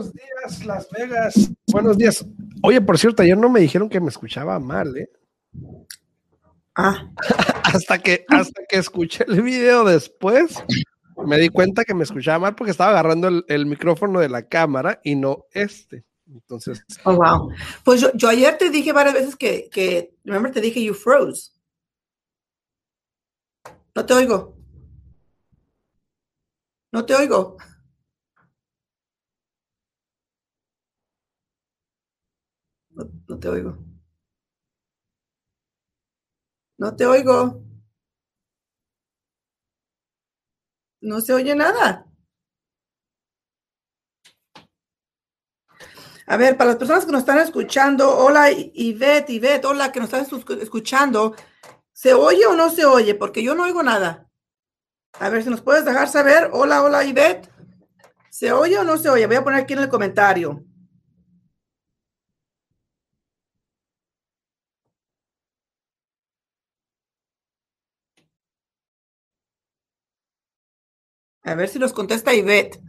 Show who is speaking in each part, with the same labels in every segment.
Speaker 1: buenos días, Las Vegas. Buenos días. Oye, por cierto, ayer no me dijeron que me escuchaba mal, ¿eh?
Speaker 2: Ah.
Speaker 1: hasta que, hasta que escuché el video después, me di cuenta que me escuchaba mal porque estaba agarrando el, el micrófono de la cámara y no este. Entonces.
Speaker 2: Oh, wow. Pues yo, yo ayer te dije varias veces que, que, remember, te dije you froze. No te oigo. No te oigo. No, no te oigo. No te oigo. No se oye nada. A ver, para las personas que nos están escuchando, hola Ivette, Ivette, hola, que nos están escuchando, ¿se oye o no se oye? Porque yo no oigo nada. A ver si nos puedes dejar saber. Hola, hola Ivette. ¿Se oye o no se oye? Voy a poner aquí en el comentario. A ver si nos contesta Ivette.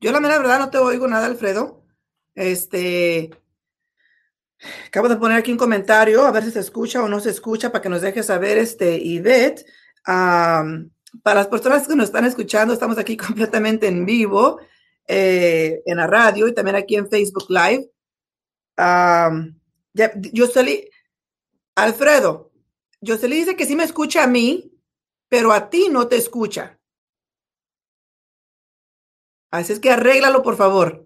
Speaker 2: Yo la mera verdad no te oigo nada, Alfredo. Este, acabo de poner aquí un comentario, a ver si se escucha o no se escucha, para que nos deje saber, este, Ivette. Para las personas que nos están escuchando, estamos aquí completamente en vivo, eh, en la radio y también aquí en Facebook Live. Ya, Yoseli, Alfredo, Yoseli dice que sí me escucha a mí, pero a ti no te escucha. Así es que arréglalo, por favor.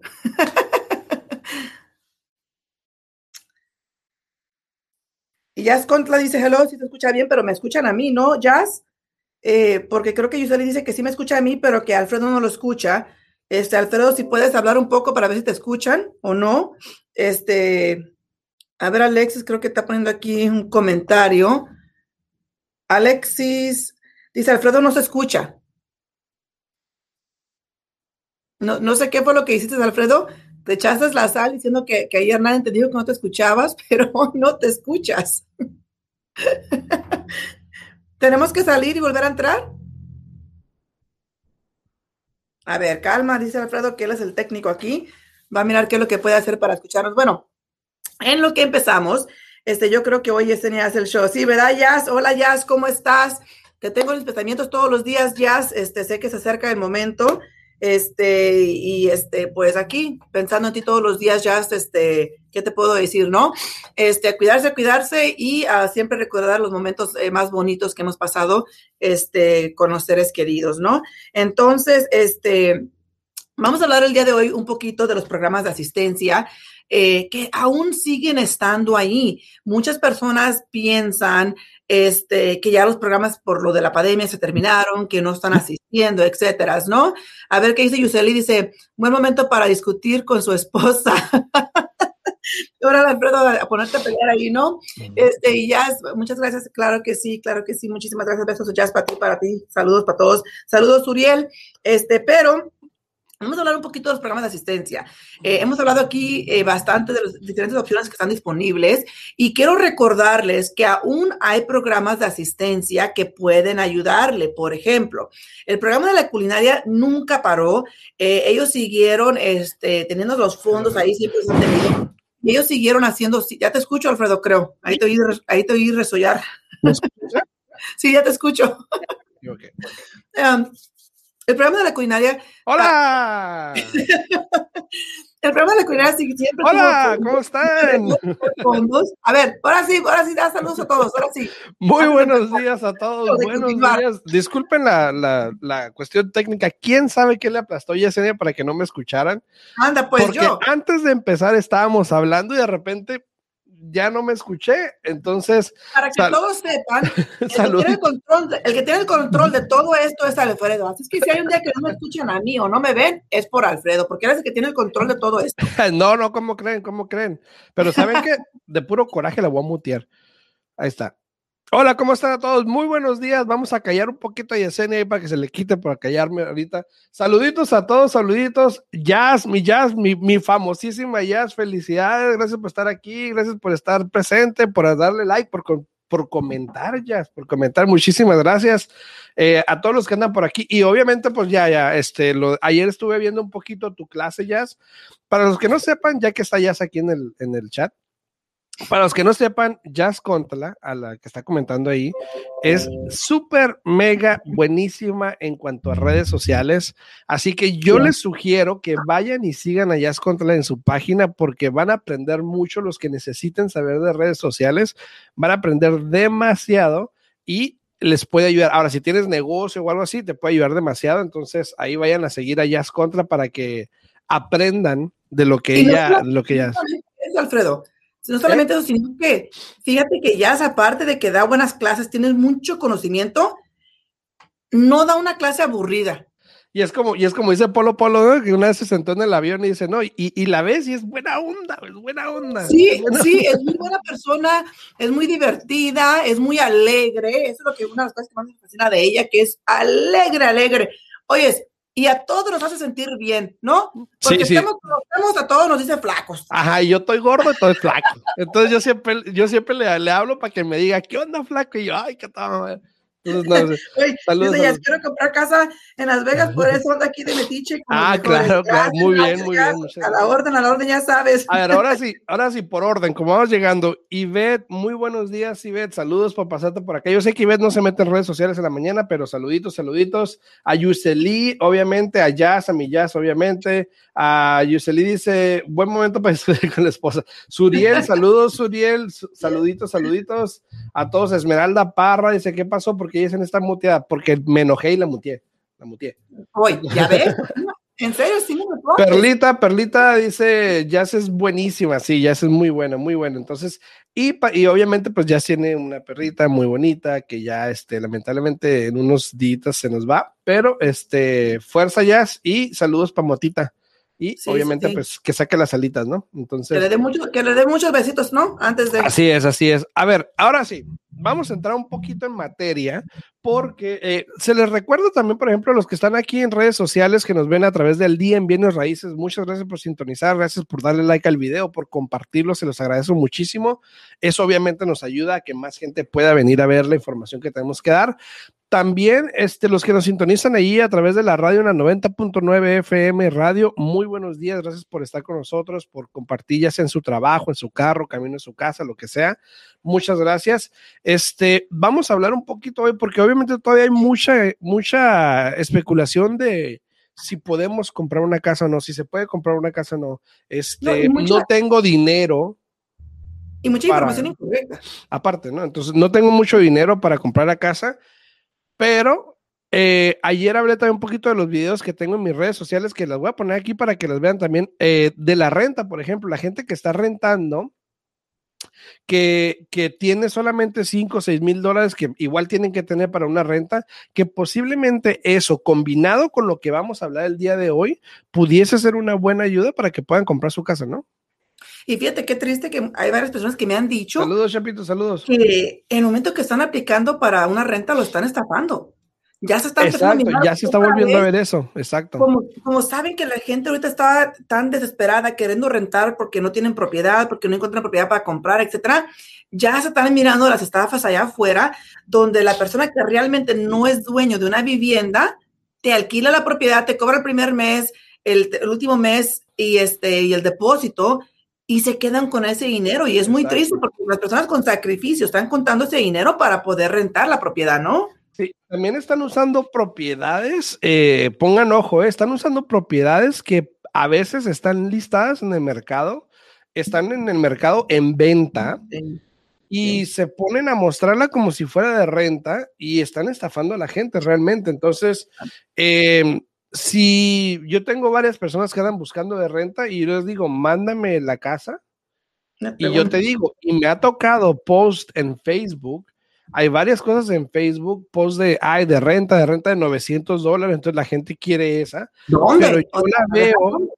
Speaker 2: y Jazz Contra dice, hello, si te escucha bien, pero me escuchan a mí, ¿no, Jazz? Eh, porque creo que Yuseli dice que sí me escucha a mí, pero que Alfredo no lo escucha. Este, Alfredo, si puedes hablar un poco para ver si te escuchan o no. Este, a ver, Alexis, creo que está poniendo aquí un comentario. Alexis dice, Alfredo no se escucha. No, no sé qué fue lo que hiciste, Alfredo. Te echaste la sal diciendo que, que ayer nadie te dijo que no te escuchabas, pero no te escuchas. ¿Tenemos que salir y volver a entrar? A ver, calma, dice Alfredo que él es el técnico aquí. Va a mirar qué es lo que puede hacer para escucharnos. Bueno, en lo que empezamos, este, yo creo que hoy Yesenia hace el show. Sí, ¿verdad, Jazz? Hola, Jazz, ¿cómo estás? Te tengo los pensamientos todos los días, Jazz. Este, sé que se acerca el momento. Este, y este, pues aquí, pensando en ti todos los días, ya, este, ¿qué te puedo decir, no? Este, cuidarse, cuidarse y uh, siempre recordar los momentos eh, más bonitos que hemos pasado, este, con los seres queridos, ¿no? Entonces, este, vamos a hablar el día de hoy un poquito de los programas de asistencia. Eh, que aún siguen estando ahí. Muchas personas piensan este, que ya los programas por lo de la pandemia se terminaron, que no están asistiendo, etcétera, ¿no? A ver qué dice Yuseli, dice, buen momento para discutir con su esposa. Ahora, Alfredo, a ponerte a pelear ahí, ¿no? Este, y ya, muchas gracias, claro que sí, claro que sí, muchísimas gracias, besos, Jazz, para ti, para ti, saludos para todos, saludos, Uriel, este, pero Vamos a hablar un poquito de los programas de asistencia. Eh, hemos hablado aquí eh, bastante de las diferentes opciones que están disponibles y quiero recordarles que aún hay programas de asistencia que pueden ayudarle. Por ejemplo, el programa de la culinaria nunca paró. Eh, ellos siguieron este, teniendo los fondos ahí, siempre se han tenido. Ellos siguieron haciendo, ya te escucho, Alfredo, creo. Ahí te oí, ahí te oí resollar. sí, ya te escucho.
Speaker 1: Okay.
Speaker 2: Um, el programa de la culinaria.
Speaker 1: ¡Hola!
Speaker 2: el programa de la culinaria siempre.
Speaker 1: ¡Hola! ¿Cómo están?
Speaker 2: A ver, ahora sí, ahora sí, da saludos a todos, ahora sí.
Speaker 1: Muy buenos días a todos. Buenos días. Disculpen la, la, la, cuestión técnica. ¿Quién sabe qué le aplastó Yesenia para que no me escucharan?
Speaker 2: Anda, pues
Speaker 1: Porque
Speaker 2: yo.
Speaker 1: antes de empezar estábamos hablando y de repente ya no me escuché. Entonces.
Speaker 2: Para que todos sepan, el que, tiene el, control de, el que tiene el control de todo esto es Alfredo. Así es que si hay un día que no me escuchan a mí o no me ven, es por Alfredo, porque él es el que tiene el control de todo esto.
Speaker 1: no, no, ¿cómo creen? ¿Cómo creen? Pero ¿saben que De puro coraje la voy a mutear. Ahí está. Hola, ¿cómo están a todos? Muy buenos días. Vamos a callar un poquito a Yesenia ahí para que se le quite por callarme ahorita. Saluditos a todos, saluditos. Jazz, mi Jazz, mi, mi, famosísima Jazz, felicidades. Gracias por estar aquí, gracias por estar presente, por darle like, por, por comentar, Jazz, por comentar. Muchísimas gracias eh, a todos los que andan por aquí. Y obviamente, pues ya, ya, este, ayer estuve viendo un poquito tu clase, Jazz. Para los que no sepan, ya que está Jazz aquí en el, en el chat, para los que no sepan, Jazz Contla, a la que está comentando ahí, es súper, mega buenísima en cuanto a redes sociales. Así que yo les sugiero que vayan y sigan a Jazz Contla en su página porque van a aprender mucho los que necesiten saber de redes sociales. Van a aprender demasiado y les puede ayudar. Ahora, si tienes negocio o algo así, te puede ayudar demasiado. Entonces, ahí vayan a seguir a Jazz Contra para que aprendan de lo que ella, lo que ella
Speaker 2: es. Alfredo no solamente eso, sino que fíjate que ya aparte de que da buenas clases, tienes mucho conocimiento, no da una clase aburrida.
Speaker 1: Y es como, y es como dice Polo Polo, que una vez se sentó en el avión y dice, no, y, y la ves y es buena onda, es buena onda.
Speaker 2: Sí, sí, es muy buena persona, es muy divertida, es muy alegre, eso es lo que una de las cosas que más me fascina de ella, que es alegre, alegre. Oye, y a todos nos hace sentir bien, ¿no? Porque sí, estamos, a todos nos dice flacos.
Speaker 1: Ajá, y yo estoy gordo, estoy flaco. Entonces yo siempre, yo siempre le, le hablo para que me diga, ¿qué onda, flaco? Y yo, ay, qué tal.
Speaker 2: Entonces, no, Oye, ya quiero comprar casa en Las Vegas, por eso anda aquí de metiche.
Speaker 1: Ah, claro, claro, muy bien, muy bien.
Speaker 2: A la orden, a la orden, ya sabes.
Speaker 1: A ver, ahora sí, ahora sí, por orden, como vamos llegando. Ivette, muy buenos días, Ivette, saludos por pasarte por acá. Yo sé que Ivette no se mete en redes sociales en la mañana, pero saluditos, saluditos. A Yuseli, obviamente, a Jazz, a mi Jazz, obviamente. A Yuseli dice, buen momento para estudiar con la esposa. Suriel, saludos, Suriel, saluditos, saluditos. A todos, Esmeralda Parra, dice, ¿qué pasó? Porque ella está muteada, porque me enojé y la muteé. La muteé.
Speaker 2: Hoy, ¿ya ves? En serio, sí me
Speaker 1: Perlita, Perlita dice, Jazz es buenísima, sí, Jazz es muy buena, muy buena. Entonces, y, y obviamente, pues ya tiene una perrita muy bonita que ya, este, lamentablemente en unos días se nos va, pero, este, fuerza Jazz y saludos para Motita. Y obviamente, pues que saque las alitas, ¿no? Entonces.
Speaker 2: Que le dé mucho, que le dé muchos besitos, ¿no? Antes de.
Speaker 1: Así es, así es. A ver, ahora sí, vamos a entrar un poquito en materia, porque eh, se les recuerda también, por ejemplo, a los que están aquí en redes sociales que nos ven a través del día en Bienes Raíces. Muchas gracias por sintonizar, gracias por darle like al video, por compartirlo, se los agradezco muchísimo. Eso obviamente nos ayuda a que más gente pueda venir a ver la información que tenemos que dar. También este, los que nos sintonizan ahí a través de la radio, en la 90.9 FM Radio, muy buenos días, gracias por estar con nosotros, por compartir ya sea en su trabajo, en su carro, camino a su casa, lo que sea. Muchas gracias. Este, vamos a hablar un poquito hoy, porque obviamente todavía hay mucha, mucha especulación de si podemos comprar una casa o no, si se puede comprar una casa o no. Este, no, tengo dinero.
Speaker 2: Y mucha información incorrecta.
Speaker 1: Aparte, ¿no? Entonces, no tengo mucho dinero para comprar la casa pero eh, ayer hablé también un poquito de los videos que tengo en mis redes sociales que las voy a poner aquí para que las vean también. Eh, de la renta, por ejemplo, la gente que está rentando, que, que tiene solamente 5 o 6 mil dólares que igual tienen que tener para una renta, que posiblemente eso, combinado con lo que vamos a hablar el día de hoy, pudiese ser una buena ayuda para que puedan comprar su casa, ¿no?
Speaker 2: Y fíjate qué triste que hay varias personas que me han dicho.
Speaker 1: Saludos, Chapito, saludos.
Speaker 2: Que en el momento que están aplicando para una renta lo están estafando. Ya se están
Speaker 1: Exacto, ya se está volviendo a ver eso, exacto.
Speaker 2: Como, como, saben que la gente ahorita está tan desesperada queriendo rentar porque no tienen propiedad, porque no encuentran propiedad para comprar, etcétera, ya se están mirando las estafas allá afuera, donde la persona que realmente no es dueño de una vivienda te alquila la propiedad, te cobra el primer mes, el, el último mes y este y el depósito y se quedan con ese dinero. Y es muy triste porque las personas con sacrificio están contando ese dinero para poder rentar la propiedad, ¿no?
Speaker 1: Sí, también están usando propiedades, eh, pongan ojo, eh, están usando propiedades que a veces están listadas en el mercado, están en el mercado en venta. Y se ponen a mostrarla como si fuera de renta y están estafando a la gente realmente. Entonces, eh, si yo tengo varias personas que andan buscando de renta y yo les digo, mándame la casa Y yo te digo, y me ha tocado post en Facebook, hay varias cosas en Facebook, post de, ay, de renta, de renta de 900 dólares, entonces la gente quiere esa.
Speaker 2: ¿Dónde?
Speaker 1: Pero yo la veo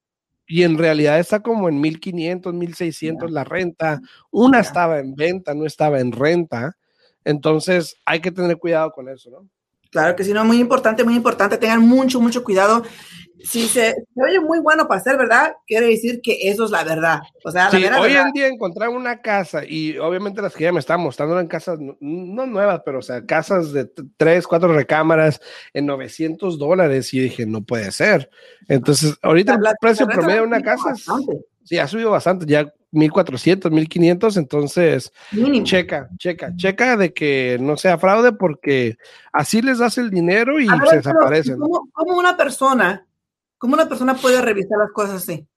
Speaker 1: y en realidad está como en 1500, 1600 la renta. Una estaba en venta, no estaba en renta. Entonces hay que tener cuidado con eso, ¿no?
Speaker 2: Claro que sí, no, muy importante, muy importante. Tengan mucho, mucho cuidado. Si se, se oye muy bueno para ser verdad, quiere decir que eso es la verdad. O sea, la
Speaker 1: Sí,
Speaker 2: mera
Speaker 1: hoy
Speaker 2: verdad.
Speaker 1: en día encontrar una casa y obviamente las que ya me están mostrando eran casas no, nuevas, pero o sea, casas de tres, cuatro recámaras en 900 dólares y dije, no puede ser. Entonces, ahorita el
Speaker 2: La- la
Speaker 1: precio promedio de una casa es-
Speaker 2: bastante,
Speaker 1: sí, ha subido bastante, ya 1400, 1500, entonces
Speaker 2: mínimo.
Speaker 1: checa, checa, checa de que no sea fraude porque así les das el dinero y
Speaker 2: ver,
Speaker 1: se desaparecen.
Speaker 2: ¿cómo, cómo una persona, cómo una persona puede revisar las cosas así?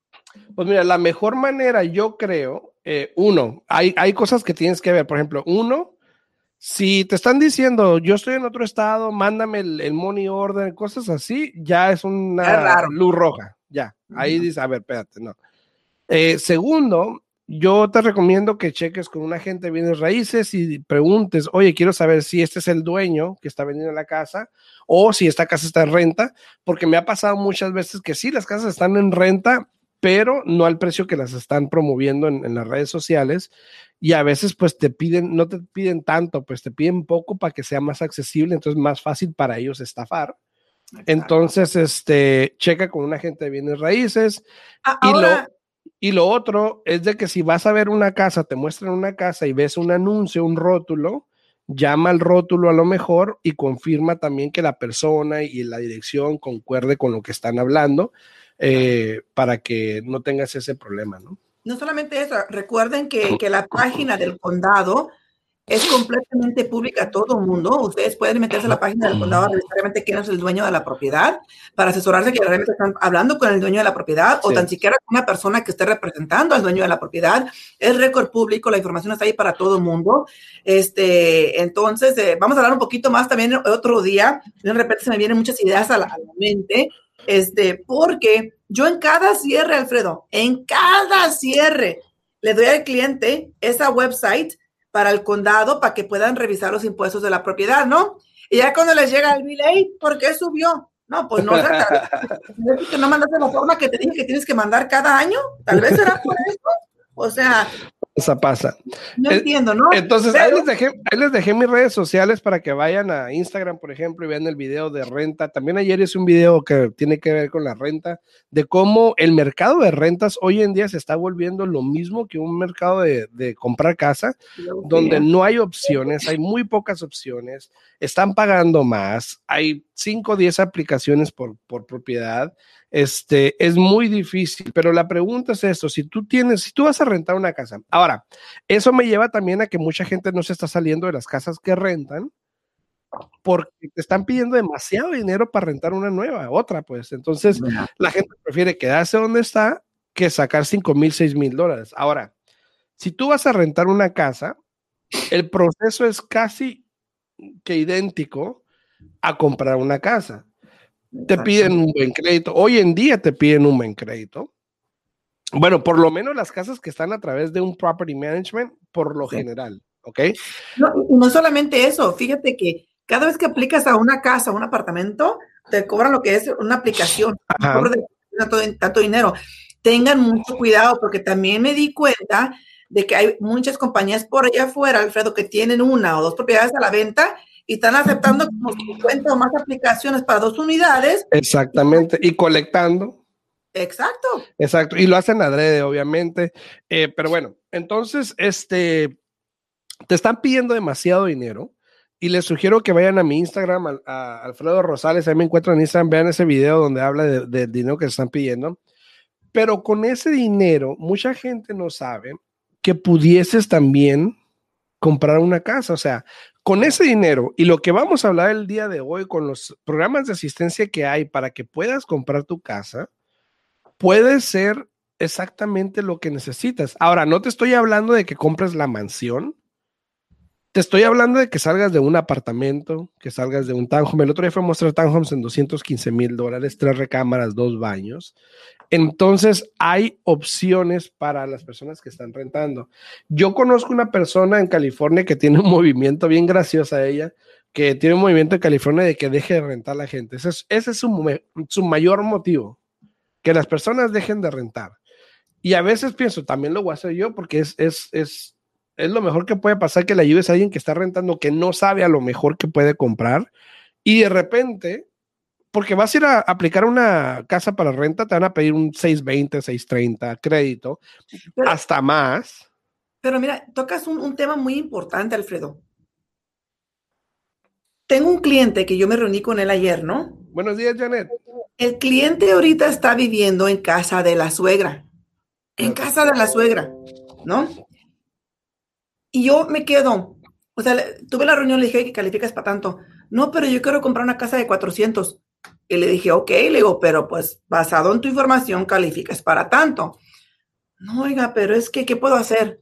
Speaker 1: Pues mira, la mejor manera, yo creo, eh, uno, hay, hay cosas que tienes que ver. Por ejemplo, uno, si te están diciendo, yo estoy en otro estado, mándame el, el money order, cosas así, ya es una
Speaker 2: Es
Speaker 1: luz roja. Ya, ahí
Speaker 2: Ujú.
Speaker 1: dices, a ver, espérate, no. Eh, segundo, yo te recomiendo que cheques con un agente de bienes raíces y preguntes, oye, quiero saber si este es el dueño que está vendiendo la casa o si esta casa está en renta, porque me ha pasado muchas veces que sí, las casas están en renta, pero no al precio que las están promoviendo en, en las redes sociales. Y a veces pues te piden, no te piden tanto, pues te piden poco para que sea más accesible, entonces más fácil para ellos estafar. Entonces, este, checa con un agente de bienes raíces. Y
Speaker 2: ahora,
Speaker 1: Y lo otro es de que si vas a ver una casa, te muestran una casa y ves un anuncio, un rótulo, llama al rótulo a lo mejor y confirma también que la persona y la dirección concuerde con lo que están hablando eh, para que no tengas ese problema, ¿no?
Speaker 2: no solamente eso, recuerden que, que la página del condado es completamente pública a todo el mundo. Ustedes pueden meterse a la página del condado a realmente quién es el dueño de la propiedad para asesorarse que realmente están hablando con el dueño de la propiedad o tan siquiera con una persona que esté representando al dueño de la propiedad. Es récord público, la información está ahí para todo el mundo. Este, entonces, eh, vamos a hablar un poquito más también otro día. De repente se me vienen muchas ideas a la, a la mente. Este, porque yo en cada cierre, Alfredo, en cada cierre, le doy al cliente esa website para el condado para que puedan revisar los impuestos de la propiedad, ¿no? Y ya cuando les llega el bill, "Ey, ¿por qué subió? No, pues no, o sea, no mandaste la forma que te dije que tienes que mandar cada año, tal vez será por eso. O sea,
Speaker 1: Esa pasa.
Speaker 2: no
Speaker 1: Eh,
Speaker 2: entiendo, ¿no?
Speaker 1: Entonces, ahí
Speaker 2: Pero-
Speaker 1: les, dejé, ahí les dejé mis redes sociales para que vayan a Instagram, por ejemplo, y vean el video de renta. También ayer hice un video que tiene que ver con la renta, de cómo el mercado de rentas hoy en día se está volviendo lo mismo que un mercado de, de comprar casa, donde no hay opciones, hay muy pocas opciones, están pagando más, hay 5 o 10 aplicaciones por, por propiedad, este, es muy difícil, pero la pregunta es esto, si tú tienes, si tú vas a rentar una casa, ahora, eso me lleva también a que mucha gente no se está saliendo de las casas que rentan porque te están pidiendo demasiado dinero para rentar una nueva, otra, pues. Entonces, la gente prefiere quedarse donde está que sacar 5 mil, 6 mil dólares. Ahora, si tú vas a rentar una casa, el proceso es casi que idéntico a comprar una casa. Te piden un buen crédito. Hoy en día te piden un buen crédito. Bueno, por lo menos las casas que están a través de un property management, por lo
Speaker 2: Sí.
Speaker 1: general, ¿ok?
Speaker 2: No, no solamente eso, fíjate que cada vez que aplicas a una casa, a un apartamento, te cobran lo que es una aplicación, de tanto, tanto dinero. Tengan mucho cuidado porque también me di cuenta de que hay muchas compañías por allá afuera, Alfredo, que tienen una o dos propiedades a la venta y están aceptando como 50 o más aplicaciones para dos unidades.
Speaker 1: Exactamente. Y colectando.
Speaker 2: Exacto.
Speaker 1: Exacto, y lo hacen adrede, obviamente. Eh, pero bueno, entonces, este, te están pidiendo demasiado dinero y les sugiero que vayan a mi Instagram, al- a, Alfredo Rosales, ahí me encuentran en Instagram, vean ese video donde habla de- del dinero que se están pidiendo. Pero con ese dinero, mucha gente no sabe que pudieses también comprar una casa. O sea, con ese dinero y lo que vamos a hablar el día de hoy con los programas de asistencia que hay para que puedas comprar tu casa, puede ser exactamente lo que necesitas. Ahora, no te estoy hablando de que compres la mansión, te estoy hablando de que salgas de un apartamento, que salgas de un townhome. El otro día fue a mostrar townhomes en 215 mil dólares, tres recámaras, dos baños. Entonces, hay opciones para las personas que están rentando. Yo conozco una persona en California que tiene un movimiento bien gracioso a ella, que tiene un movimiento en California de que deje de rentar la gente. Ese es, ese es su, mayor motivo, que las personas dejen de rentar. Y a veces pienso, también lo voy a hacer yo porque es es lo mejor que puede pasar que le ayudes a alguien que está rentando, que no sabe a lo mejor que puede comprar, y de repente, porque vas a ir a aplicar una casa para renta, te van a pedir un 620, 630 crédito, hasta más.
Speaker 2: Pero mira, tocas un, un tema muy importante, Alfredo. Tengo un cliente que yo me reuní con él ayer, ¿no?
Speaker 1: Buenos días, Janet.
Speaker 2: El cliente ahorita está viviendo en casa de la suegra. En casa de la suegra, ¿no? Y yo me quedo, o sea, tuve la reunión, le dije que calificas para tanto. No, pero yo quiero comprar una casa de 400. Y le dije, ok, le digo, pero pues basado en tu información calificas para tanto. No, oiga, pero es que, ¿qué puedo hacer?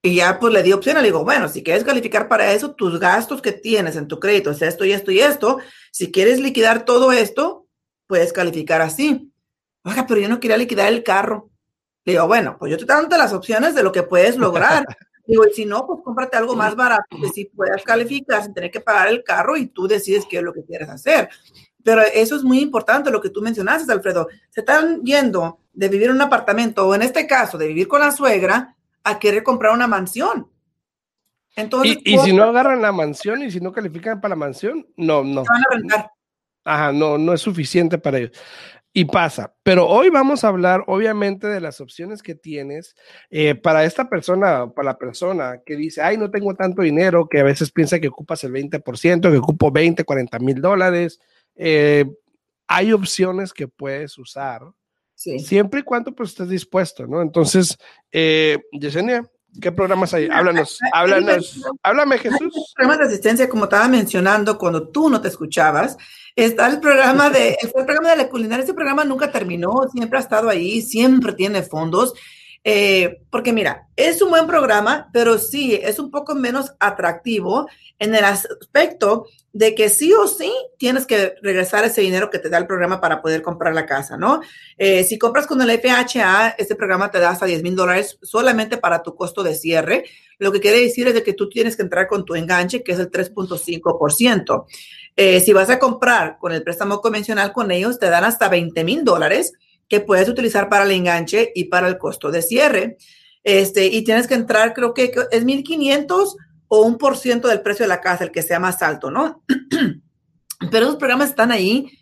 Speaker 2: Y ya pues le di opción, le digo, bueno, si quieres calificar para eso, tus gastos que tienes en tu crédito es esto y esto y esto. Si quieres liquidar todo esto, puedes calificar así. Oiga, pero yo no quería liquidar el carro. Le digo, bueno, pues yo te doy las opciones de lo que puedes lograr. Digo, y si no, pues cómprate algo más barato que sí puedas calificar sin tener que pagar el carro y tú decides qué es lo que quieres hacer. Pero eso es muy importante lo que tú mencionaste, Alfredo. Se están yendo de vivir en un apartamento o en este caso de vivir con la suegra a querer comprar una mansión.
Speaker 1: Entonces, y, si no agarran la mansión y si no califican para la mansión, no, no.
Speaker 2: Se van a rentar.
Speaker 1: Ajá, no, no es suficiente para ellos y pasa. Pero hoy vamos a hablar, obviamente, de las opciones que tienes eh, para esta persona, para la persona que dice, ay, no tengo tanto dinero, que a veces piensa que ocupas el 20%, que ocupo 20, 40 mil dólares. Eh, hay opciones que puedes usar. Siempre y cuando pues estés dispuesto, ¿no? Entonces, eh, Yesenia, ¿Qué programas hay? Háblanos, háblanos, háblame Jesús.
Speaker 2: Programas de asistencia, como estaba mencionando, cuando tú no te escuchabas, está el programa de, el programa de la culinaria. Este programa nunca terminó, siempre ha estado ahí, siempre tiene fondos. Eh, porque mira, es un buen programa, pero sí es un poco menos atractivo en el aspecto de que sí o sí tienes que regresar ese dinero que te da el programa para poder comprar la casa, ¿no? Eh, si compras con el FHA, este programa te da hasta 10 mil dólares solamente para tu costo de cierre. Lo que quiere decir es que tú tienes que entrar con tu enganche, que es el 3.5%. Eh, si vas a comprar con el préstamo convencional con ellos, te dan hasta 20 mil dólares que puedes utilizar para el enganche y para el costo de cierre. Este, y tienes que entrar, creo que es 1500 o un por ciento del precio de la casa, el que sea más alto, ¿no? Pero esos programas están ahí.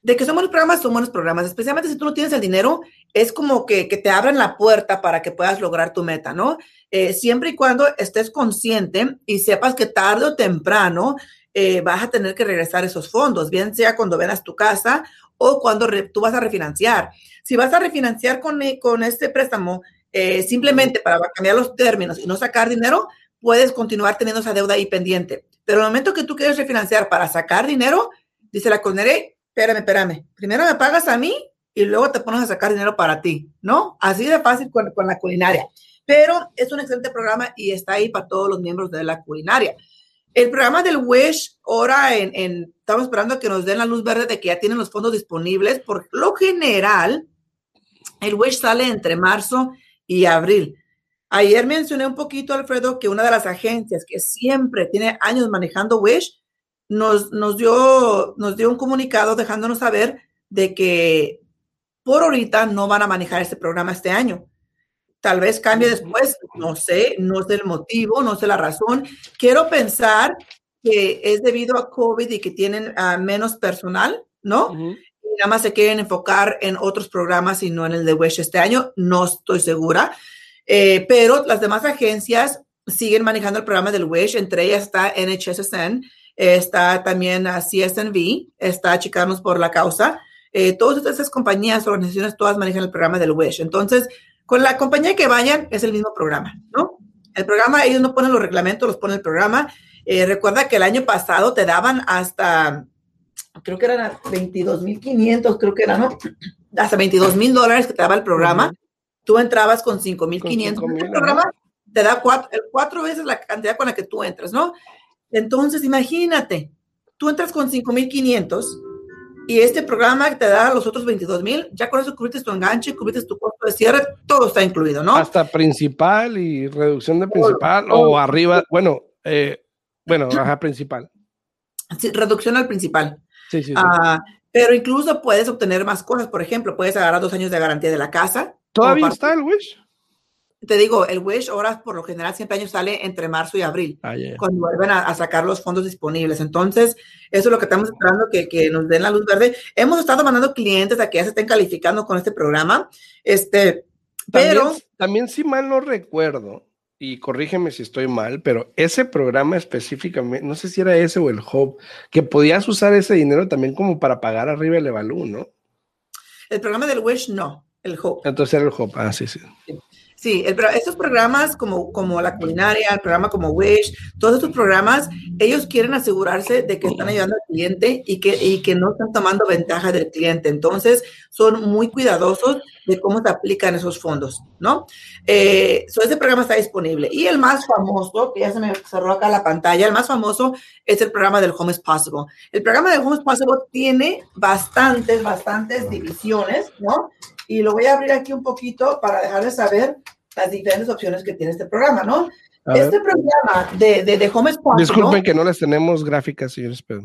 Speaker 2: De que son buenos programas, son buenos programas. Especialmente si tú no tienes el dinero, es como que, te abren la puerta para que puedas lograr tu meta, ¿no? Eh, siempre y cuando estés consciente y sepas que tarde o temprano eh, vas a tener que regresar esos fondos, bien sea cuando vendas tu casa o cuando tú vas a refinanciar. Si vas a refinanciar con, eh, con este préstamo eh, simplemente para cambiar los términos y no sacar dinero, puedes continuar teniendo esa deuda ahí pendiente. Pero el momento que tú quieres refinanciar para sacar dinero, dice la Conere, espérame, espérame, primero me pagas a mí y luego te pones a sacar dinero para ti, ¿no? Así de fácil con, con la culinaria. Pero es un excelente programa y está ahí para todos los miembros de la culinaria. El programa del WISH, ahora en, estamos esperando que nos den la luz verde de que ya tienen los fondos disponibles. Por lo general, el WISH sale entre marzo y abril. Ayer mencioné un poquito, Alfredo, que una de las agencias que siempre tiene años manejando WISH nos, nos, dio, nos dio un comunicado dejándonos saber de que por ahorita no van a manejar este programa este año. Tal vez cambie después, no sé, no sé el motivo, no sé la razón. Quiero pensar que es debido a COVID y que tienen uh, menos personal, ¿no? Y nada más se quieren enfocar en otros programas y no en el de WESH este año, no estoy segura. Eh, pero las demás agencias siguen manejando el programa del WESH, entre ellas está NHSN, está también CSNV, está Chicanos por la Causa. Eh, todas esas compañías, organizaciones, todas manejan el programa del WESH. Entonces, con la compañía que vayan es el mismo programa, ¿no? El programa, ellos no ponen los reglamentos, los pone el programa. Eh, recuerda que el año pasado te daban hasta, creo que eran 22.500, creo que eran, ¿no? Hasta 22 mil dólares que te daba el programa. Tú entrabas con 5.500 en el programa te da cuatro, cuatro veces la cantidad con la que tú entras, ¿no? Entonces, imagínate, tú entras con 5.500 y este programa te da los otros 22.000, ya con eso cubriste tu enganche, cubriste tu costo de cierre, todo está incluido, ¿no?
Speaker 1: Hasta principal y reducción de principal o arriba, bueno, eh, bueno, baja principal.
Speaker 2: Sí, reducción al principal. Sí, sí, sí. Ah, pero incluso puedes obtener más cosas. Por ejemplo, puedes agarrar dos años de garantía de la casa.
Speaker 1: ¿Todavía está el Wish?
Speaker 2: Te digo, el Wish ahora por lo general siempre años sale entre marzo y abril, ah, cuando vuelven a, sacar los fondos disponibles. Entonces, eso es lo que estamos esperando, que, que, nos den la luz verde. Hemos estado mandando clientes a que ya se estén calificando con este programa. Este, pero...
Speaker 1: También, si mal no recuerdo, y corrígeme si estoy mal, pero ese programa específicamente, no sé si era ese o el Hub, que podías usar ese dinero también como para pagar arriba el Evalú, ¿no?
Speaker 2: El programa del Wish, no, el Hub.
Speaker 1: Entonces era el Hub, ah, sí. sí.
Speaker 2: Sí, estos programas como, como la culinaria, el programa como Wish, todos estos programas, ellos quieren asegurarse de que están ayudando al cliente y que, y que no están tomando ventaja del cliente. Entonces, son muy cuidadosos de cómo se aplican esos fondos, ¿no? Eh, este programa está disponible. Y el más famoso, que ya se me cerró acá la pantalla, el más famoso es el programa del Home is Possible. El programa del Home is Possible tiene bastantes, bastantes divisiones, ¿no? Y lo voy a abrir aquí un poquito para dejarles saber las diferentes opciones que tiene este programa, ¿no? este programa de, de, de Home Spot,
Speaker 1: Disculpen que no les tenemos gráficas, señores, pero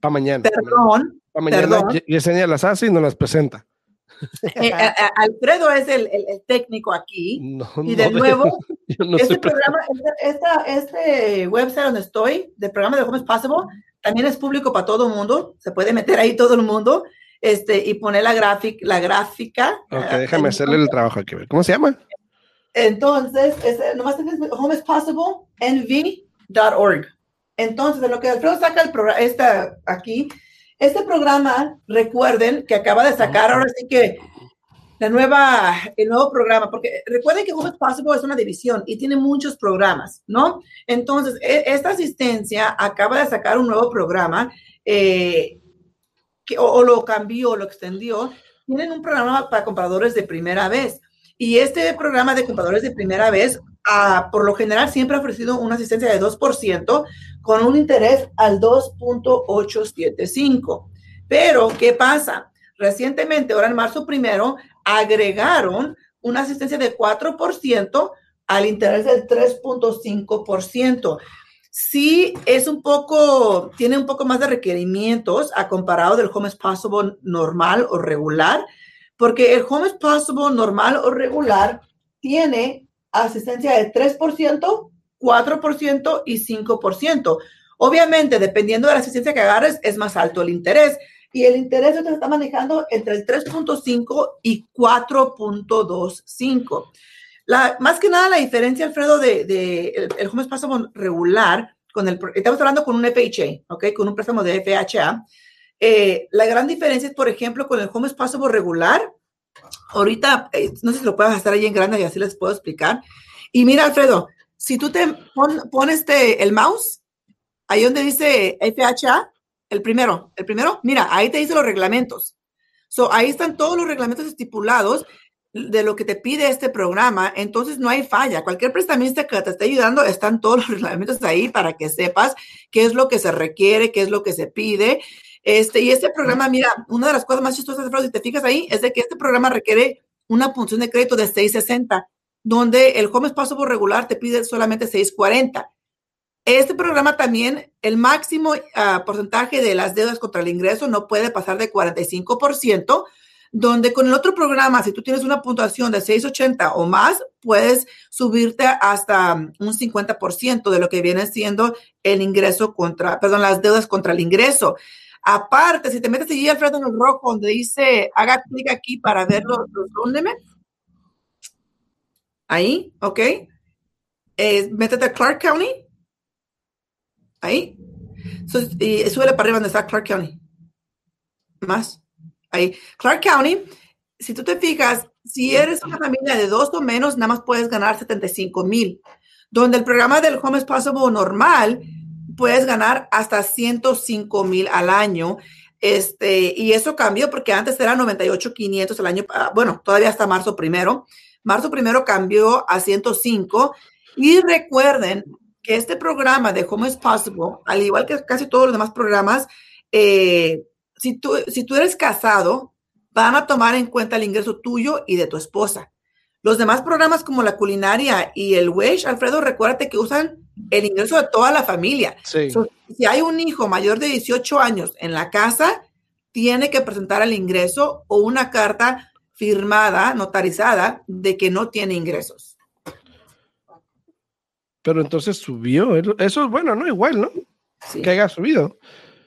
Speaker 1: para mañana.
Speaker 2: Perdón.
Speaker 1: Para mañana Yesenia las hace y nos las presenta.
Speaker 2: Eh, Alfredo es el, el, técnico aquí. y de nuevo, este programa, esta, este website donde estoy, del programa de Home Possible, también es público para todo el mundo. Se puede meter ahí todo el mundo este, y poner la, gráfica la gráfica.
Speaker 1: Ok, ah, déjame hacerle el trabajo aquí. ¿Cómo se llama?
Speaker 2: Entonces, es, nomás es homeispossible.nv.org. Entonces, de lo que Alfredo saca el programa, esta aquí, este programa, recuerden que acaba de sacar ahora sí que la nueva, el nuevo programa, porque recuerden que Home Possible es una división y tiene muchos programas, ¿no? Entonces, e, esta asistencia acaba de sacar un nuevo programa eh, o, lo cambió o lo extendió, tienen un programa para compradores de primera vez. Y este programa de compradores de primera vez, ah, por lo general, siempre ha ofrecido una asistencia de 2% con un interés al 2.875. Pero, ¿qué pasa? Recientemente, ahora en marzo primero, agregaron una asistencia de 4% al interés del 3.5% sí es un poco, tiene un poco más de requerimientos a comparado del Home is Possible normal o regular, porque el Home is Possible normal o regular tiene asistencia de 3%, 4% y 5%. Obviamente, dependiendo de la asistencia que agarres, es más alto el interés. Y el interés se está manejando entre el 3.5 y 4.25. La, más que nada la diferencia, Alfredo, de, de el, el home préstamo regular, con el, estamos hablando con un FHA, ¿ok? Con un préstamo de FHA. Eh, la gran diferencia es, por ejemplo, con el home passable regular. Ahorita, eh, no sé si lo puedes hacer ahí en grande y así les puedo explicar. Y mira, Alfredo, si tú te pones este, el mouse, ahí donde dice FHA, el primero, el primero, mira, ahí te dice los reglamentos. So, ahí están todos los reglamentos estipulados de lo que te pide este programa, entonces no hay falla. Cualquier prestamista que te esté ayudando, están todos los reglamentos ahí para que sepas qué es lo que se requiere, qué es lo que se pide. Este, y este programa, mira, una de las cosas más chistosas, si te fijas ahí, es de que este programa requiere una punción de crédito de 660, donde el Home por regular te pide solamente 640. Este programa también, el máximo ah, porcentaje de las deudas contra el ingreso no puede pasar de 45%, donde con el otro programa, si tú tienes una puntuación de 680 o más, puedes subirte hasta un 50% de lo que viene siendo el ingreso contra, perdón, las deudas contra el ingreso. Aparte, si te metes allí, Alfredo, en el rojo, donde dice, haga clic aquí para ver los, los Ahí, ok. Eh, métete a Clark County. Ahí. y súbele para arriba donde está Clark County. Más. Clark County, si tú te fijas, si eres una familia de dos o menos, nada más puedes ganar 75 mil. Donde el programa del Home Possible normal, puedes ganar hasta 105 mil al año. Este, y eso cambió porque antes era 98,500 al año, ah, bueno, todavía hasta marzo primero. Marzo primero cambió a 105 Y recuerden que este programa de Home is Possible, al igual que casi todos los demás programas, eh, si, tú, si tú eres casado, van a tomar en cuenta el ingreso tuyo y de tu esposa. Los demás programas como la culinaria y el Wish, Alfredo, recuérdate que usan el ingreso de toda la familia.
Speaker 1: Sí.
Speaker 2: si hay un hijo mayor de 18 años en la casa, tiene que presentar el ingreso o una carta firmada, notarizada, de que no tiene ingresos.
Speaker 1: Pero entonces subió. Eso es bueno, ¿no? Igual, ¿no? Que haya subido.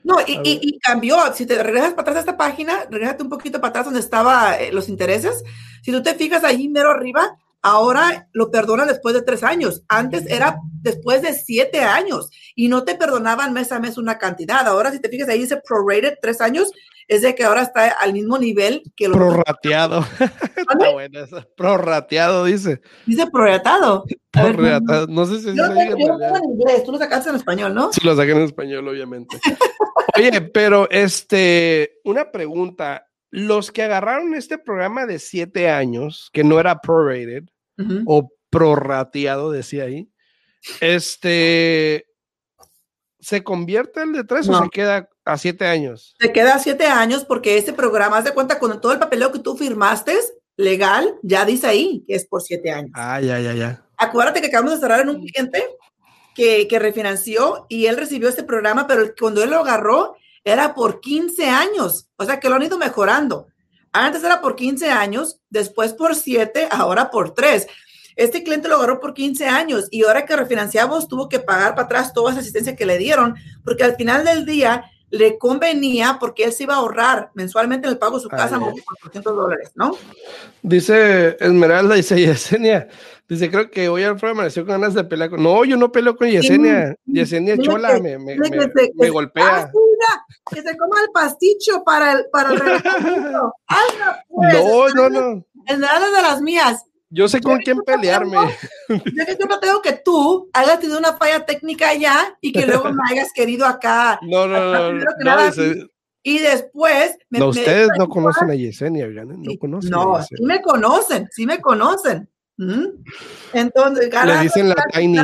Speaker 2: No, y, y, cambió. Si te regresas para atrás a esta página, regresate un poquito para atrás donde estaban eh, los intereses. Si tú te fijas ahí mero arriba, ahora lo perdonan después de tres años. Antes era después de siete años y no te perdonaban mes a mes una cantidad. Ahora, si te fijas ahí, dice prorated tres años, es de que ahora está al mismo nivel que
Speaker 1: lo Prorrateado. está bueno eso. Prorrateado, dice.
Speaker 2: Dice prorrateado.
Speaker 1: Prorrateado. No sé si
Speaker 2: yo, yo en inglés, tú lo sacaste en español, ¿no?
Speaker 1: Sí, lo saqué en español, obviamente. Oye, pero este, una pregunta. Los que agarraron este programa de siete años, que no era prorated o prorrateado, decía ahí, este, ¿se convierte el de tres o se queda a siete años?
Speaker 2: Se queda a siete años porque ese programa, haz de cuenta, con todo el papeleo que tú firmaste, legal, ya dice ahí que es por siete años.
Speaker 1: Ah, ya, ya, ya.
Speaker 2: Acuérdate que acabamos de cerrar en un cliente que, que refinanció y él recibió este programa, pero cuando él lo agarró era por 15 años. O sea que lo han ido mejorando. Antes era por 15 años, después por 7, ahora por 3. Este cliente lo agarró por 15 años y ahora que refinanciamos tuvo que pagar para atrás toda esa asistencia que le dieron, porque al final del día le convenía porque él se iba a ahorrar mensualmente en el pago de su casa más de 400 dólares, ¿no?
Speaker 1: Dice Esmeralda, dice Yesenia, dice, creo que hoy Alfredo amaneció con ganas de pelear con... No, yo no peleo con Yesenia, Yesenia Chola me, me, me, golpea.
Speaker 2: que se coma el pasticho para el, para el
Speaker 1: pues, no, no, no.
Speaker 2: Esmeralda de las mías.
Speaker 1: Yo sé con quién pelearme.
Speaker 2: yo que yo no tengo que tú hayas tenido una falla técnica allá y que luego me hayas querido acá.
Speaker 1: No, no, no.
Speaker 2: y después.
Speaker 1: no, ustedes no conocen a Yesenia, no conocen.
Speaker 2: No, sí me conocen, sí me conocen. ¿Mm? Entonces,
Speaker 1: Le dicen la Tiny.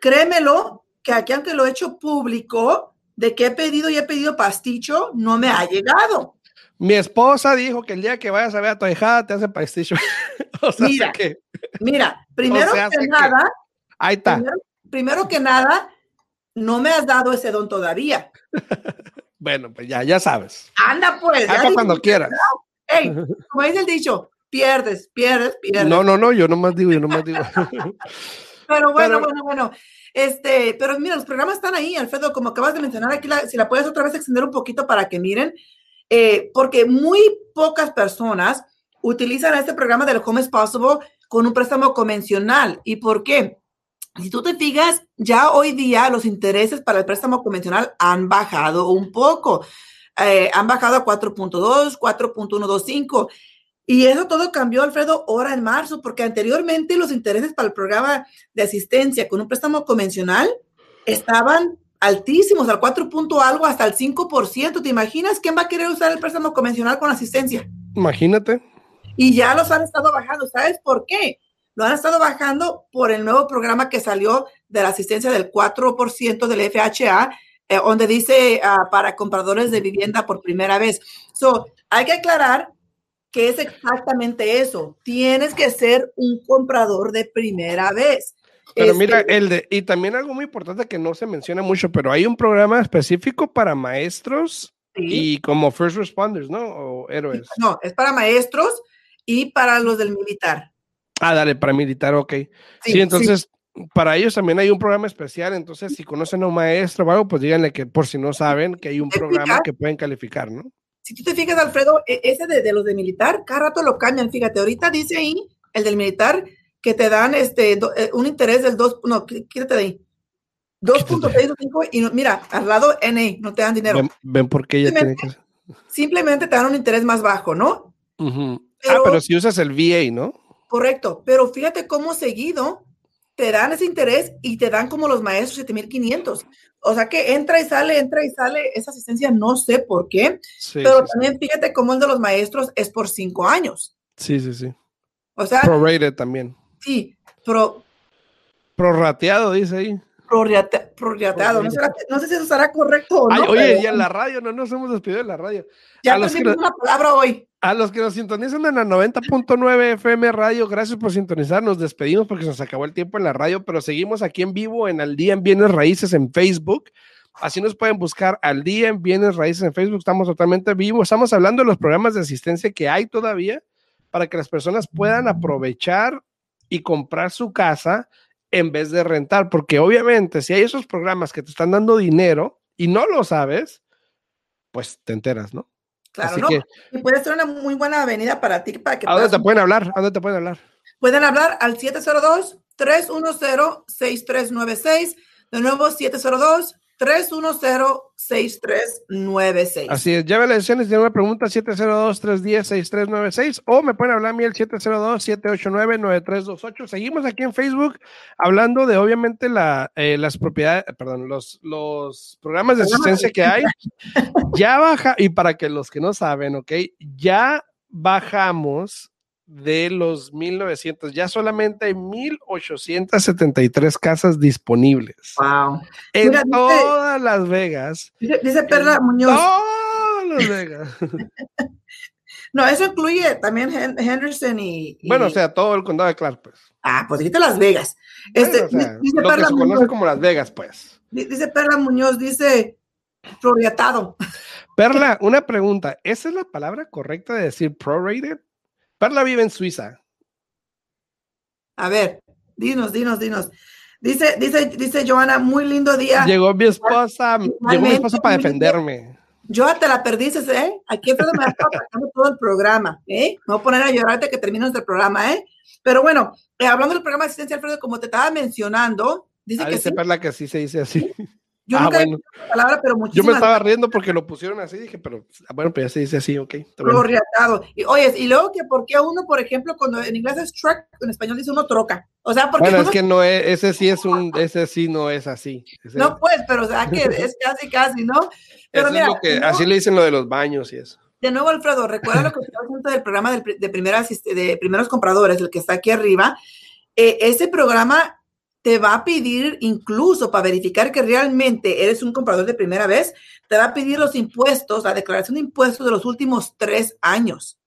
Speaker 2: Créemelo, que aquí, aunque lo he hecho público, de que he pedido y he pedido pasticho, no me ha llegado.
Speaker 1: Mi esposa dijo que el día que vayas a ver a tu hija te hace pasticho.
Speaker 2: o sea, mira, que, mira, primero que nada,
Speaker 1: ahí está.
Speaker 2: Primero, que nada, no me has dado ese don todavía.
Speaker 1: bueno, pues ya, ya sabes.
Speaker 2: Anda pues.
Speaker 1: cuando quieras.
Speaker 2: Ey, como dice el dicho, pierdes, pierdes, pierdes.
Speaker 1: No, no, no, yo nomás digo, yo nomás digo.
Speaker 2: pero bueno, bueno, bueno. Este, pero mira, los programas están ahí, Alfredo, como acabas de mencionar aquí, si la puedes otra vez extender un poquito para que miren. Eh, porque muy pocas personas utilizan este programa del Home is Possible con un préstamo convencional. ¿Y por qué? Si tú te fijas, ya hoy día los intereses para el préstamo convencional han bajado un poco. Eh, han bajado a 4.2, 4.125. Y eso todo cambió, Alfredo, ahora en marzo, porque anteriormente los intereses para el programa de asistencia con un préstamo convencional estaban altísimos, al 4 punto algo, hasta el 5%. ¿Te imaginas quién va a querer usar el préstamo convencional con asistencia?
Speaker 1: Imagínate.
Speaker 2: Y ya los han estado bajando. ¿Sabes por qué? Lo han estado bajando por el nuevo programa que salió de la asistencia del 4% del FHA, eh, donde dice ah, para compradores de vivienda por primera vez. So, hay que aclarar que es exactamente eso. Tienes que ser un comprador de primera vez.
Speaker 1: Pero mira, este el de, y también algo muy importante que no se menciona mucho, pero hay un programa específico para maestros y como first responders, ¿no? O héroes.
Speaker 2: No, es para maestros y para los del militar.
Speaker 1: Ah, dale, para militar, ok. Sí, entonces, para ellos también hay un programa especial, entonces si conocen a un maestro o algo, pues díganle que por si no saben que hay un programa que pueden calificar, ¿no?
Speaker 2: Si tú te fijas, Alfredo, e, ese de, de los de militar, cada rato lo cambian, fíjate, ahorita dice ahí, el del militar, que te dan este, eh, un interés del 2, no, quítate de ahí. 2.65 y mira, al lado NA, no te dan dinero.
Speaker 1: Ven, por qué ella tiene que...
Speaker 2: Simplemente te dan un interés más bajo, ¿no?
Speaker 1: ah, pero si usas el VA, ¿no?
Speaker 2: Correcto, pero fíjate cómo seguido te dan ese interés y te dan como los maestros 7500. O sea que entra y sale, entra y sale esa asistencia, no sé por qué, pero también fíjate cómo el de los maestros es por cinco años.
Speaker 1: Sí, sí, sí.
Speaker 2: O sea,
Speaker 1: prorated también
Speaker 2: Sí, pro,
Speaker 1: Prorrateado, dice ahí.
Speaker 2: prorrate- prorrateado. No, será- no sé si eso será correcto o
Speaker 1: Ay,
Speaker 2: no.
Speaker 1: oye,
Speaker 2: pero
Speaker 1: y en la radio, no nos hemos despedido de la radio.
Speaker 2: ya
Speaker 1: no-
Speaker 2: una palabra hoy.
Speaker 1: A los que nos sintonizan en la 90.9 FM Radio, gracias por sintonizar. Nos despedimos porque se nos acabó el tiempo en la radio, pero seguimos aquí en vivo en Al Día en Bienes Raíces en Facebook. Así nos pueden buscar Al Día en Bienes Raíces en Facebook. Estamos totalmente vivos. Estamos hablando de los programas de asistencia que hay todavía para que las personas puedan aprovechar y comprar su casa en vez de rentar. Porque obviamente si hay esos programas que te están dando dinero y no lo sabes, pues te enteras, ¿no?
Speaker 2: Claro,
Speaker 1: Así
Speaker 2: ¿no?
Speaker 1: que,
Speaker 2: Y puede ser una muy buena avenida para ti, para que
Speaker 1: ¿a dónde
Speaker 2: puedas-
Speaker 1: te pueden hablar? ¿A dónde te pueden hablar?
Speaker 2: Pueden hablar al 702-310-6396. De nuevo, 702-310-6396.
Speaker 1: Así es, llame la edición tienen una pregunta 702-310-6396 o me pueden hablar a mí el 702-789-9328. Seguimos aquí en Facebook hablando de obviamente la, eh, las propiedades, perdón, los, los programas de asistencia que hay. Ya baja, y para que los que no saben, ok, ya bajamos de los 1900, ya solamente hay 1873 casas disponibles
Speaker 2: Wow.
Speaker 1: en
Speaker 2: Mira, dice-
Speaker 1: todas Las Vegas.
Speaker 2: Dice, Perla Muñoz.
Speaker 1: todas Las Vegas.
Speaker 2: No, eso incluye también Hen- Henderson y, y-
Speaker 1: Bueno, o sea, todo el condado de Clark, pues.
Speaker 2: Ah, pues dijiste Las Vegas. Este,
Speaker 1: Bueno, o sea,
Speaker 2: dice,
Speaker 1: lo que
Speaker 2: Perla
Speaker 1: se conoce
Speaker 2: Muñoz,
Speaker 1: como Las Vegas, pues.
Speaker 2: di- dice Perla Muñoz, dice prorratado.
Speaker 1: Perla, una pregunta. ¿Esa es la palabra correcta de decir prorated? Perla vive en Suiza.
Speaker 2: A ver, dinos, dinos, dinos. Dice, dice, dice Joana, muy lindo día.
Speaker 1: Llegó mi esposa, llegó mi esposa para defenderme.
Speaker 2: Yo te la perdiste, ¿eh? Aquí Alfredo me ha estado atacando todo el programa, ¿eh? Me voy a poner a llorarte que termine nuestro programa, ¿eh? Pero bueno, eh, hablando del programa de asistencia, Alfredo, como te estaba mencionando, dice
Speaker 1: Ah,
Speaker 2: que
Speaker 1: dice
Speaker 2: sí.
Speaker 1: Perla que sí se dice así.
Speaker 2: Yo
Speaker 1: ah,
Speaker 2: nunca he
Speaker 1: bueno.
Speaker 2: palabra, pero
Speaker 1: Yo me
Speaker 2: muchísimas
Speaker 1: estaba riendo porque lo pusieron así. Dije, pero ah, bueno, pues ya se dice así, ok. bueno.
Speaker 2: prorratado. Y oye, y luego que por qué uno, por ejemplo, cuando en inglés es truck, en español dice uno troca. O sea, porque
Speaker 1: Bueno,
Speaker 2: uno,
Speaker 1: es que no es, ese sí es un, ese sí no es así. Ese-
Speaker 2: no pues, pero o sea que es casi, casi, ¿no? Pero
Speaker 1: eso es
Speaker 2: mira,
Speaker 1: lo que, así le dicen lo de los baños y eso.
Speaker 2: De nuevo, Alfredo, recuerda lo que te cuento del programa de, primeras, este, de primeros compradores, el que está aquí arriba. Eh, ese programa te va a pedir, incluso para verificar que realmente eres un comprador de primera vez, te va a pedir los impuestos, la declaración de impuestos de los últimos tres años,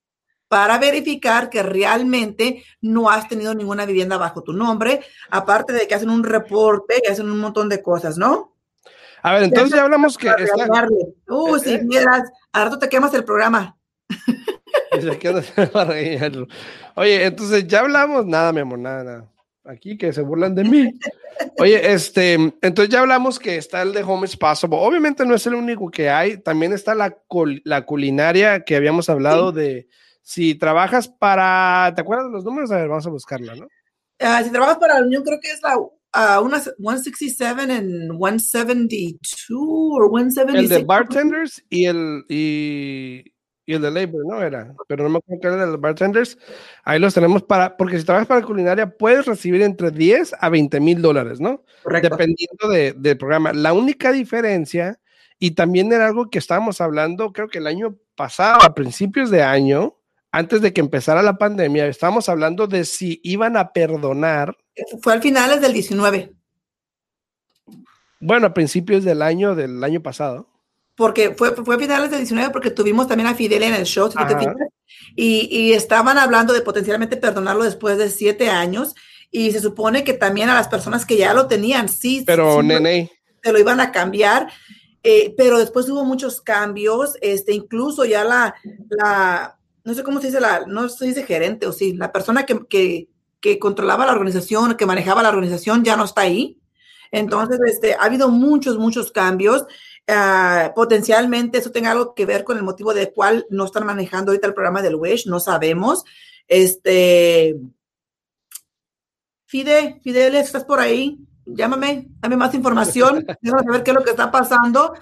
Speaker 2: para verificar que realmente no has tenido ninguna vivienda bajo tu nombre, aparte de que hacen un reporte y hacen un montón de cosas, ¿no?
Speaker 1: A ver, entonces ya hablamos que está.
Speaker 2: Uh, si vieras, a rato te quemas el programa.
Speaker 1: Oye, entonces ya hablamos, nada, mi amor, nada, nada. Aquí que se burlan de mí. Oye, este, entonces ya hablamos que está el de Home is Possible. Obviamente no es el único que hay, también está la, cul- la culinaria que habíamos hablado de si trabajas para, ¿te acuerdas de los números? A ver, vamos a buscarla, ¿no?
Speaker 2: Ah, si trabajas para la Unión, creo que es la ah, una 167 and 172 o
Speaker 1: El
Speaker 2: 176.
Speaker 1: de bartenders y el, y, y el de labor, ¿no? Era, pero no me acuerdo qué era el de los bartenders. Ahí los tenemos para, porque si trabajas para culinaria puedes recibir entre 10 a 20 mil dólares, ¿no?
Speaker 2: Correcto.
Speaker 1: dependiendo de- del programa. La única diferencia, y también era algo que estábamos hablando, creo que el año pasado, a principios de año, antes de que empezara la pandemia, estábamos hablando de si iban a perdonar,
Speaker 2: Fue al finales del 19,
Speaker 1: bueno, a principios del año del año pasado.
Speaker 2: Porque fue, fue a finales del 19 porque tuvimos también a Fidel en el show, si te fijas, y, y estaban hablando de potencialmente perdonarlo después de siete años, y se supone que también a las personas que ya lo tenían, sí,
Speaker 1: Pero,
Speaker 2: sí,
Speaker 1: nene,
Speaker 2: te lo iban a cambiar, eh, pero después hubo muchos cambios, este, incluso ya la, la, no sé cómo se dice, la, no se dice gerente o sí, la persona que, que, que controlaba la organización, que manejaba la organización, ya no está ahí. Entonces, este, ha habido muchos, muchos cambios. Ah, potencialmente eso tenga algo que ver con el motivo de cuál no están manejando ahorita el programa del WISH, no sabemos. Este, Fide, Fidel, ¿estás por ahí? Llámame, dame más información, déjame saber qué es lo que está pasando.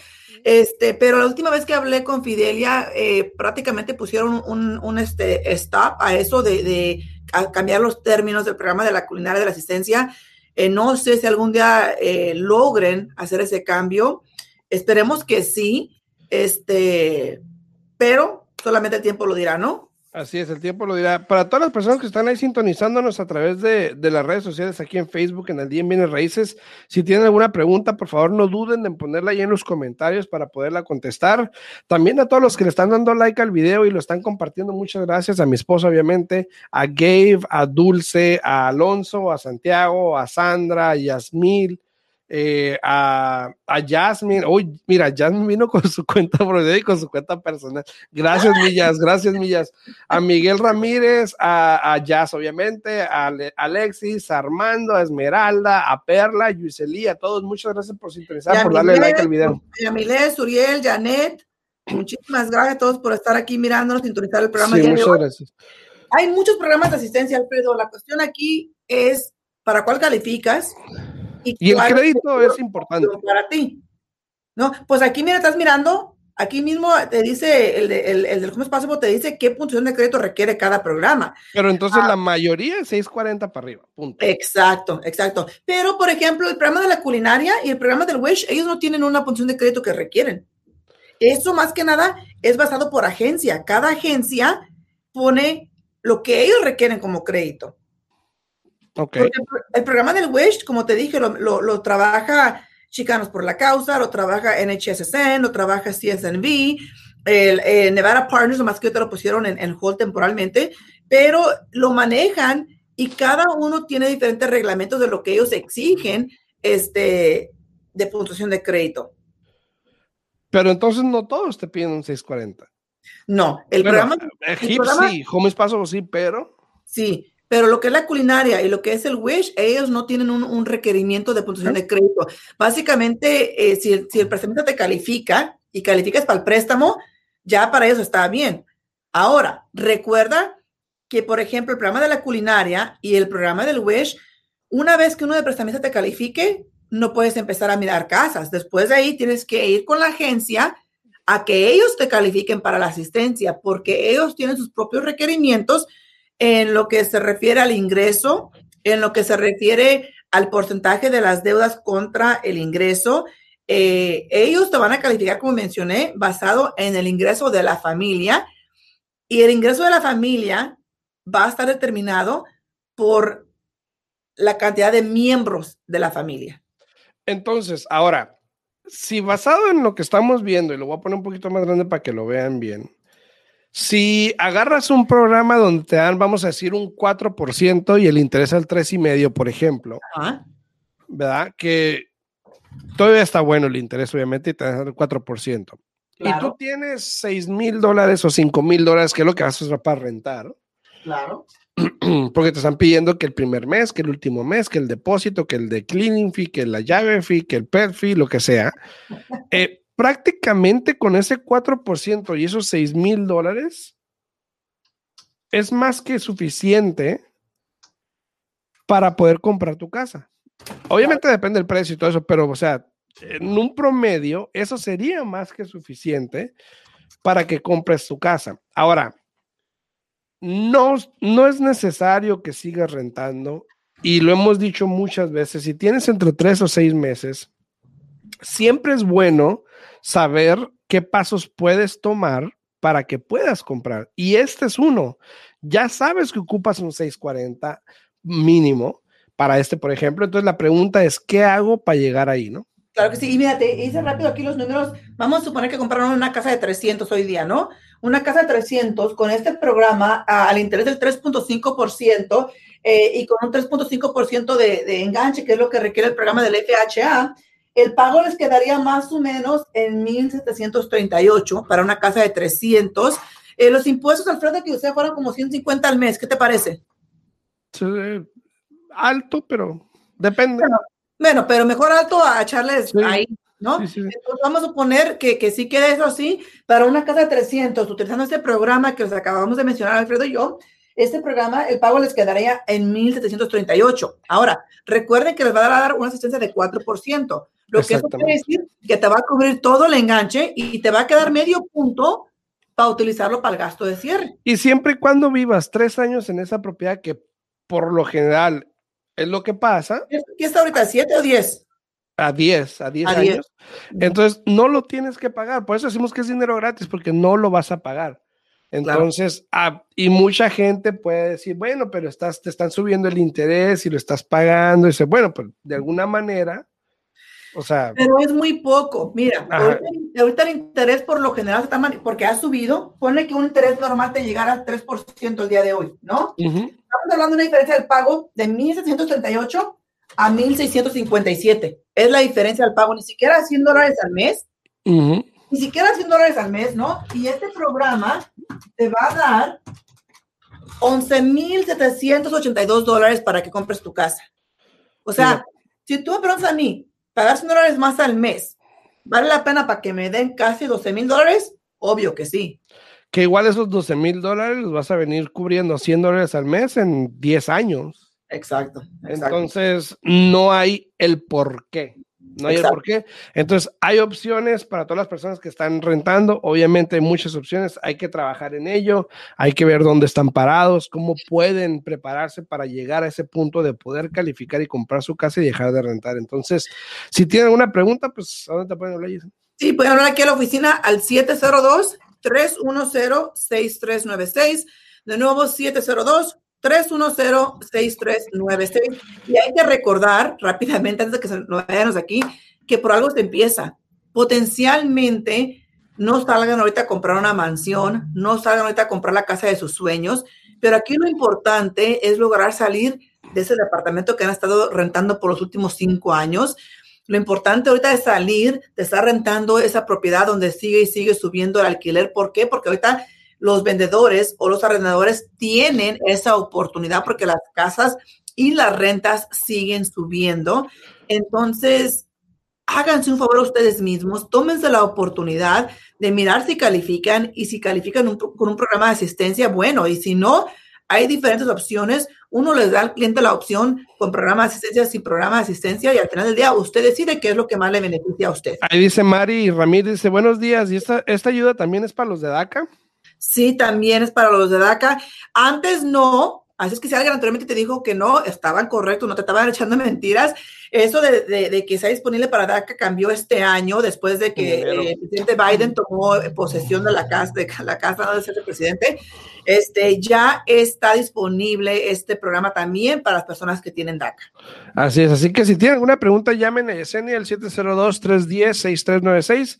Speaker 2: Este, pero la última vez que hablé con Fidelia, eh, prácticamente pusieron un, un, este, stop a eso de, de a cambiar los términos del programa de la culinaria de la asistencia. Eh, no sé si algún día eh, logren hacer ese cambio. Esperemos que sí, este, pero solamente el tiempo lo dirá, ¿no?
Speaker 1: Así es, el tiempo lo dirá. Para todas las personas que están ahí sintonizándonos a través de, de las redes sociales, aquí en Facebook, en el Día en Bienes Raíces, si tienen alguna pregunta, por favor no duden en ponerla ahí en los comentarios para poderla contestar. También a todos los que le están dando like al video y lo están compartiendo, muchas gracias a mi esposa, obviamente, a Gabe, a Dulce, a Alonso, a Santiago, a Sandra, a Yasmil eh, a, a Jasmine. Uy, mira, Jasmine vino con su cuenta y con su cuenta personal. Gracias, Millas, gracias, Millas. A Miguel Ramírez, a, a Jazz, obviamente, a Alexis, a Armando, a Esmeralda, a Perla, a Yuselí, a todos, muchas gracias por sintonizar, por darle like al video.
Speaker 2: A Milés, Uriel, Janet, muchísimas gracias a todos por estar aquí mirándonos, sintonizar el programa.
Speaker 1: Sí, muchas gracias.
Speaker 2: Hay muchos programas de asistencia, Alfredo. La cuestión aquí es para cuál calificas
Speaker 1: y, el crédito es importante.
Speaker 2: Para ti. No, pues aquí, mira, estás mirando, aquí mismo te dice, el, el, el del Home Possible te dice qué puntuación de crédito requiere cada programa.
Speaker 1: Pero entonces ah. la mayoría es 640 para arriba, punto.
Speaker 2: Exacto, exacto. Pero, por ejemplo, el programa de la culinaria y el programa del Wish, ellos no tienen una puntuación de crédito que requieren. Eso más que nada es basado por agencia. Cada agencia pone lo que ellos requieren como crédito.
Speaker 1: Okay.
Speaker 2: el programa del WISH, como te dije, lo, lo, trabaja Chicanos por la Causa, lo trabaja NHSSN, lo trabaja CSNV, el, eh, Nevada Partners, nomás que te lo pusieron en, en hold temporalmente, pero lo manejan y cada uno tiene diferentes reglamentos de lo que ellos exigen este, de puntuación de crédito.
Speaker 1: Pero entonces no todos te piden un 640.
Speaker 2: No, el programa.
Speaker 1: Egip sí, Home Paso sí, pero.
Speaker 2: Sí, pero lo que es la culinaria y lo que es el Wish, ellos no tienen un, requerimiento de puntuación de crédito. Básicamente, eh, si, el, si el préstamo te califica y calificas para el préstamo, ya para ellos está bien. Ahora, recuerda que, por ejemplo, el programa de la culinaria y el programa del Wish, una vez que uno de prestamista te califique, no puedes empezar a mirar casas. Después de ahí tienes que ir con la agencia a que ellos te califiquen para la asistencia, porque ellos tienen sus propios requerimientos en lo que se refiere al ingreso, en lo que se refiere al porcentaje de las deudas contra el ingreso. Eh, ellos te van a calificar, como mencioné, basado en el ingreso de la familia. Y el ingreso de la familia va a estar determinado por la cantidad de miembros de la familia.
Speaker 1: Entonces, ahora, si basado en lo que estamos viendo, y lo voy a poner un poquito más grande para que lo vean bien, si agarras un programa donde te dan, vamos a decir, un 4% y el interés al 3,5%, por ejemplo, ¿verdad? Que todavía está bueno el interés, obviamente, y te dan el 4%. Y tú tienes 6 mil dólares o 5 mil dólares, que es lo que vas a usar para rentar.
Speaker 2: Claro.
Speaker 1: Porque te están pidiendo que el primer mes, que el último mes, que el depósito, que el de cleaning fee, que la llave fee, que el pet fee, lo que sea. Eh, prácticamente con ese 4% y esos 6 mil dólares es más que suficiente para poder comprar tu casa. Obviamente depende del precio y todo eso, pero o sea, en un promedio, eso sería más que suficiente para que compres tu casa. Ahora, no, no es necesario que sigas rentando y lo hemos dicho muchas veces, si tienes entre tres o seis meses, siempre es bueno saber qué pasos puedes tomar para que puedas comprar. Y este es uno. Ya sabes que ocupas un 640 mínimo para este, por ejemplo. Entonces la pregunta es, ¿qué hago para llegar ahí, no?
Speaker 2: Claro que sí. Y mira, te hice rápido aquí los números. Vamos a suponer que compraron una casa de 300 hoy día, ¿no? Una casa de 300 con este programa al interés del 3.5% eh, y con un 3.5% de, de enganche, que es lo que requiere el programa del FHA el pago les quedaría más o menos en 1.738 para una casa de 300. Eh, los impuestos, Alfredo, que usted fueron como 150 al mes. ¿Qué te parece?
Speaker 1: alto, pero depende.
Speaker 2: Bueno, pero mejor alto a echarles ahí, ¿no? Entonces vamos a suponer que, que sí queda eso así para una casa de 300, utilizando este programa que os acabamos de mencionar, Alfredo y yo este programa, el pago les quedaría en 1.738. Ahora, recuerden que les va a dar una asistencia de 4%, lo que eso quiere decir que te va a cubrir todo el enganche y te va a quedar medio punto para utilizarlo para el gasto de cierre.
Speaker 1: Y siempre y cuando vivas tres años en esa propiedad, que por lo general es lo que pasa.
Speaker 2: ¿Qué está ahorita? ¿Siete o diez?
Speaker 1: A 10, a 10 años. Entonces, no lo tienes que pagar. Por eso decimos que es dinero gratis, porque no lo vas a pagar. Entonces, ah, y mucha gente puede decir, bueno, pero estás, te están subiendo el interés y lo estás pagando. Y dice, bueno, pues de alguna manera, o sea.
Speaker 2: Pero es muy poco. Mira, ahorita, el interés por lo general está mal, porque ha subido. Pone que un interés normal te llegara al 3% el día de hoy, ¿no? Estamos hablando de una diferencia del pago de 1.738 a 1.657. Es la diferencia del pago, ni siquiera 100 dólares al mes. Ni siquiera 100 dólares al mes, ¿no? Y este programa te va a dar 11.782 dólares para que compres tu casa. O sea, si tú me preguntas a mí, pagar 100 dólares más al mes, ¿vale la pena para que me den casi 12 mil dólares? Obvio que sí.
Speaker 1: Que igual esos 12 mil dólares los vas a venir cubriendo 100 dólares al mes en 10 años.
Speaker 2: Exacto,
Speaker 1: Entonces, no hay el por qué. No hay el por qué. Entonces, hay opciones para todas las personas que están rentando. Obviamente, hay muchas opciones. Hay que trabajar en ello. Hay que ver dónde están parados, cómo pueden prepararse para llegar a ese punto de poder calificar y comprar su casa y dejar de rentar. Entonces, si tienen alguna pregunta, pues, ¿a dónde te pueden hablar?
Speaker 2: Sí, pueden hablar aquí a la oficina al 702-310-6396. De nuevo, 702 310-6396. Y hay que recordar rápidamente, antes de que nos vayamos aquí, que por algo se empieza. Potencialmente no salgan ahorita a comprar una mansión, no salgan ahorita a comprar la casa de sus sueños, pero aquí lo importante es lograr salir de ese departamento que han estado rentando por los últimos cinco años. Lo importante ahorita es salir de estar rentando esa propiedad donde sigue y sigue subiendo el alquiler. ¿Por qué? Porque ahorita los vendedores o los arrendadores tienen esa oportunidad porque las casas y las rentas siguen subiendo. Entonces, háganse un favor a ustedes mismos, tómense la oportunidad de mirar si califican y si califican con un programa de asistencia, bueno, y si no, hay diferentes opciones. Uno les da al cliente la opción con programa de asistencia, sin programa de asistencia, y al final del día usted decide qué es lo que más le beneficia a usted.
Speaker 1: Ahí dice Mari Ramírez, buenos días, ¿y esta, esta ayuda también es para los de DACA?
Speaker 2: Sí, también es para los de DACA. Antes no, así es que si alguien anteriormente te dijo que no, estaban correctos, no te estaban echando mentiras. Eso de, de, que sea disponible para DACA cambió este año después de que el presidente Biden tomó posesión de la casa, de la casa de ser el presidente. Este, ya está disponible este programa también para las personas que tienen DACA.
Speaker 1: Así es, así que si tienen alguna pregunta, llamen a Yesenia al 702-310-6396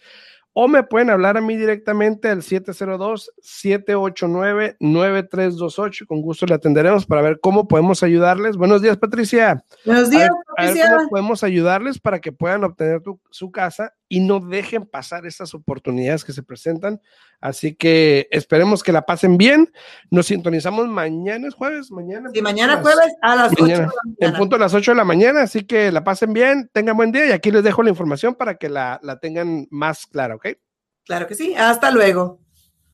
Speaker 1: o me pueden hablar a mí directamente al 702-789-9328. Con gusto le atenderemos para ver cómo podemos ayudarles. Buenos días, Patricia.
Speaker 2: Buenos días, Patricia.
Speaker 1: cómo podemos ayudarles para que puedan obtener su casa y no dejen pasar estas oportunidades que se presentan. Así que esperemos que la pasen bien. Nos sintonizamos mañana, es jueves, mañana.
Speaker 2: Sí, mañana jueves a las 8 de la
Speaker 1: mañana. En punto a las 8 de la mañana, así que la pasen bien, tengan buen día y aquí les dejo la información para que la, la tengan más clara, ¿ok?
Speaker 2: Claro que sí. Hasta luego.